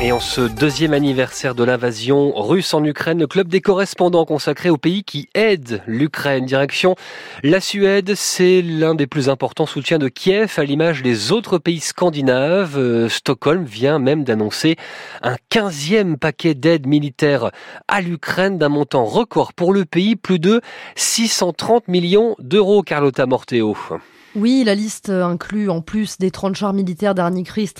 Et en ce deuxième anniversaire de l'invasion russe en Ukraine, le club des correspondants consacré au pays qui aide l'Ukraine. Direction la Suède, c'est l'un des plus importants soutiens de Kiev à l'image des autres pays scandinaves. Euh, Stockholm vient même d'annoncer un quinzième paquet d'aide militaire à l'Ukraine d'un montant record pour le pays, plus de 630 millions d'euros, Carlotta Morteo. Oui, la liste inclut en plus des 30 chars militaires d'Arny Cris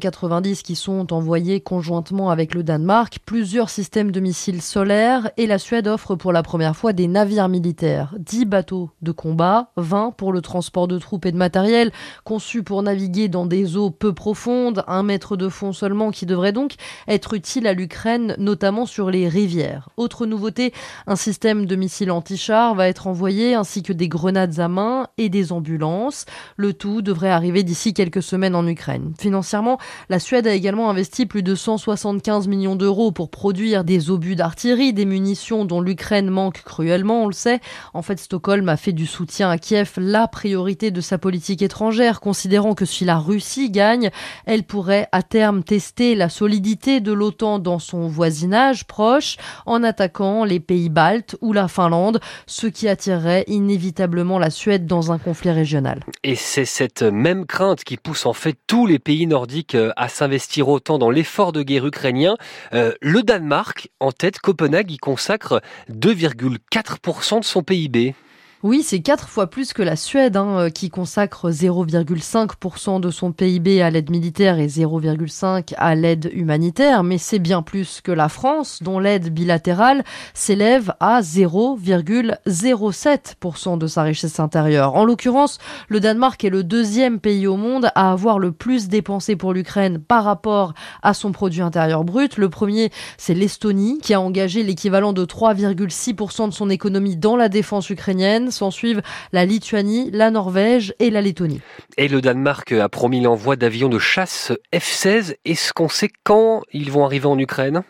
90 qui sont envoyés conjointement avec le Danemark, plusieurs systèmes de missiles solaires et la Suède offre pour la première fois des navires militaires, 10 bateaux de combat, 20 pour le transport de troupes et de matériel, conçus pour naviguer dans des eaux peu profondes, un mètre de fond seulement qui devrait donc être utile à l'Ukraine, notamment sur les rivières. Autre nouveauté, un système de missiles anti-chars va être envoyé ainsi que des grenades à main et des ambulances le tout devrait arriver d'ici quelques semaines en Ukraine. Financièrement, la Suède a également investi plus de 175 millions d'euros pour produire des obus d'artillerie, des munitions dont l'Ukraine manque cruellement, on le sait. En fait, Stockholm a fait du soutien à Kiev la priorité de sa politique étrangère, considérant que si la Russie gagne, elle pourrait à terme tester la solidité de l'OTAN dans son voisinage proche en attaquant les pays baltes ou la Finlande, ce qui attirerait inévitablement la Suède dans un conflit régional. Et c'est cette même crainte qui pousse en fait tous les pays nordiques euh, à s'investir autant dans l'effort de guerre ukrainien. Euh, le Danemark, en tête, Copenhague, y consacre 2,4% de son PIB. Oui, c'est quatre fois plus que la Suède, hein, euh, qui consacre 0,5% de son PIB à l'aide militaire et 0,5% à l'aide humanitaire, mais c'est bien plus que la France, dont l'aide bilatérale s'élève à 0,07% de sa richesse intérieure. En l'occurrence, le Danemark est le deuxième pays au monde à avoir le plus dépensé pour l'Ukraine par rapport à son produit intérieur brut. Le premier, c'est l'Estonie, qui a engagé l'équivalent de 3,6% de son économie dans la défense ukrainienne S'en suivent la Lituanie, la Norvège et la Lettonie. Et le Danemark a promis l'envoi d'avions de chasse F-16. Est-ce qu'on sait quand ils vont arriver en Ukraine?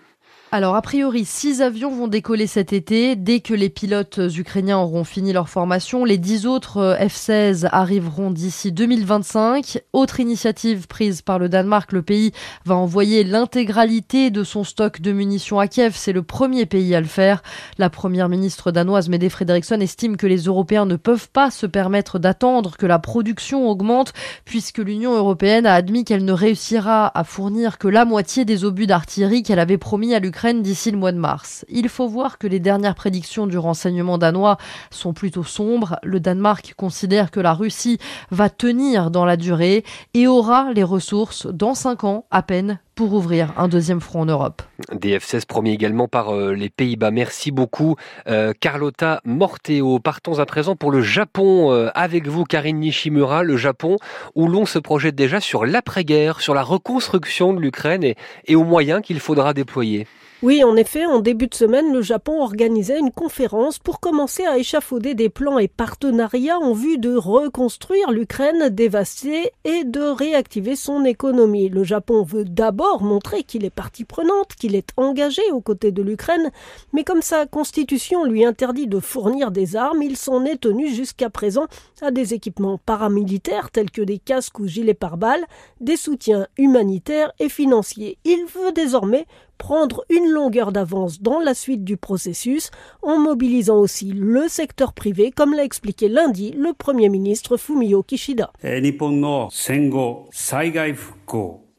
Alors, a priori, six avions vont décoller cet été. Dès que les pilotes ukrainiens auront fini leur formation, les dix autres euh, F-16 arriveront d'ici 2025. Autre initiative prise par le Danemark, le pays va envoyer l'intégralité de son stock de munitions à Kiev. C'est le premier pays à le faire. La première ministre danoise, Mette Frederiksen, estime que les Européens ne peuvent pas se permettre d'attendre que la production augmente, puisque l'Union européenne a admis qu'elle ne réussira à fournir que la moitié des obus d'artillerie qu'elle avait promis à l'Ukraine d'ici le mois de mars. Il faut voir que les dernières prédictions du renseignement danois sont plutôt sombres. Le Danemark considère que la Russie va tenir dans la durée et aura les ressources dans cinq ans à peine pour ouvrir un deuxième front en Europe. Des F-16 promis également par euh, les Pays-Bas. Merci beaucoup euh, Carlotta Morteo. Partons à présent pour le Japon euh, avec vous Karine Nishimura, le Japon où l'on se projette déjà sur l'après-guerre, sur la reconstruction de l'Ukraine et, et aux moyens qu'il faudra déployer. Oui, en effet, en début de semaine, le Japon organisait une conférence pour commencer à échafauder des plans et partenariats en vue de reconstruire l'Ukraine dévastée et de réactiver son économie. Le Japon veut d'abord montrer qu'il est partie prenante, qu'il est engagé aux côtés de l'Ukraine, mais comme sa constitution lui interdit de fournir des armes, il s'en est tenu jusqu'à présent à des équipements paramilitaires tels que des casques ou gilets pare-balles, des soutiens humanitaires et financiers. Il veut désormais prendre une longueur d'avance dans la suite du processus en mobilisant aussi le secteur privé, comme l'a expliqué lundi le Premier ministre Fumio Kishida.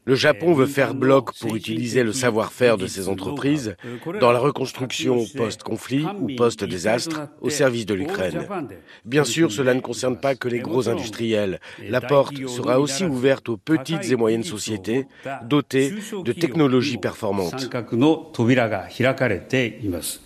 Le Japon veut faire bloc pour utiliser le savoir-faire de ses entreprises dans la reconstruction post-conflit ou post-désastre au service de l'Ukraine. Bien sûr, cela ne concerne pas que les gros industriels. La porte sera aussi ouverte aux petites et moyennes sociétés dotées de technologies performantes.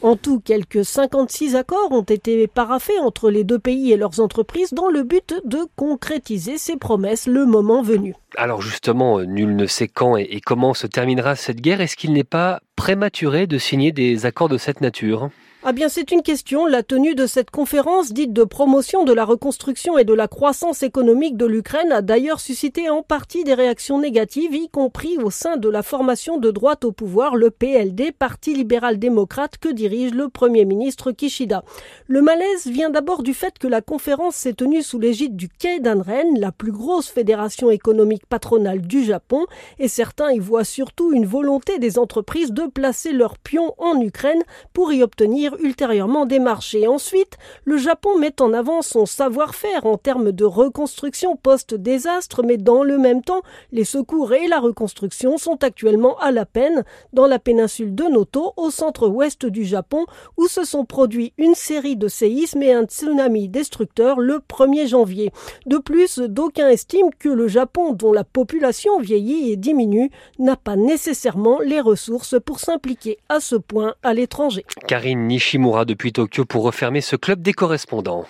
En tout, quelques 56 accords ont été paraffés entre les deux pays et leurs entreprises dans le but de concrétiser ces promesses le moment venu. Alors justement, nul ne sait quand et, comment se terminera cette guerre. Est-ce qu'il n'est pas prématuré de signer des accords de cette nature? Ah bien, c'est une question. La tenue de cette conférence dite de promotion de la reconstruction et de la croissance économique de l'Ukraine a d'ailleurs suscité en partie des réactions négatives, y compris au sein de la formation de droite au pouvoir, le PLD, Parti libéral-démocrate que dirige le Premier ministre Kishida. Le malaise vient d'abord du fait que la conférence s'est tenue sous l'égide du Keidanren, la plus grosse fédération économique patronale du Japon, et certains y voient surtout une volonté des entreprises de placer leurs pions en Ukraine pour y obtenir ultérieurement des. Ensuite, le Japon met en avant son savoir-faire en termes de reconstruction post-désastre, mais dans le même temps, les secours et la reconstruction sont actuellement à la peine dans la péninsule de Noto, au centre-ouest du Japon, où se sont produits une série de séismes et un tsunami destructeur le 1er janvier. De plus, d'aucuns estiment que le Japon, dont la population vieillit et diminue, n'a pas nécessairement les ressources pour s'impliquer à ce point à l'étranger. Karine Nishimura depuis Tokyo pour refermer ce club des correspondants.